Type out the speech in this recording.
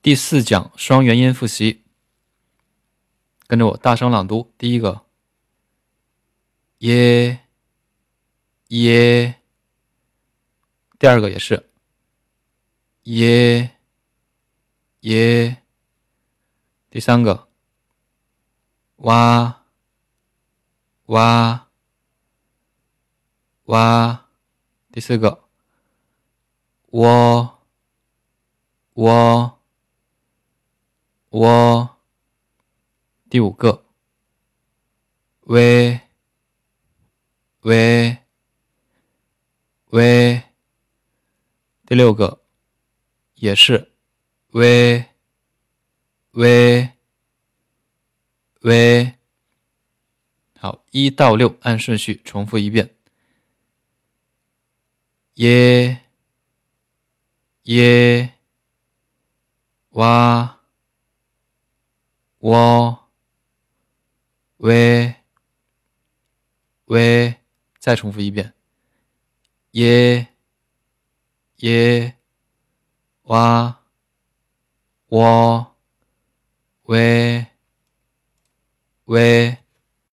第四讲双元音复习，跟着我大声朗读。第一个，耶耶。第二个也是，耶耶。第三个，哇哇哇。第四个，我我。我第五个，喂喂喂，第六个。也是喂喂喂，好，一到六按顺序重复一遍，耶耶哇。我喂喂，再重复一遍。耶耶哇我喂喂。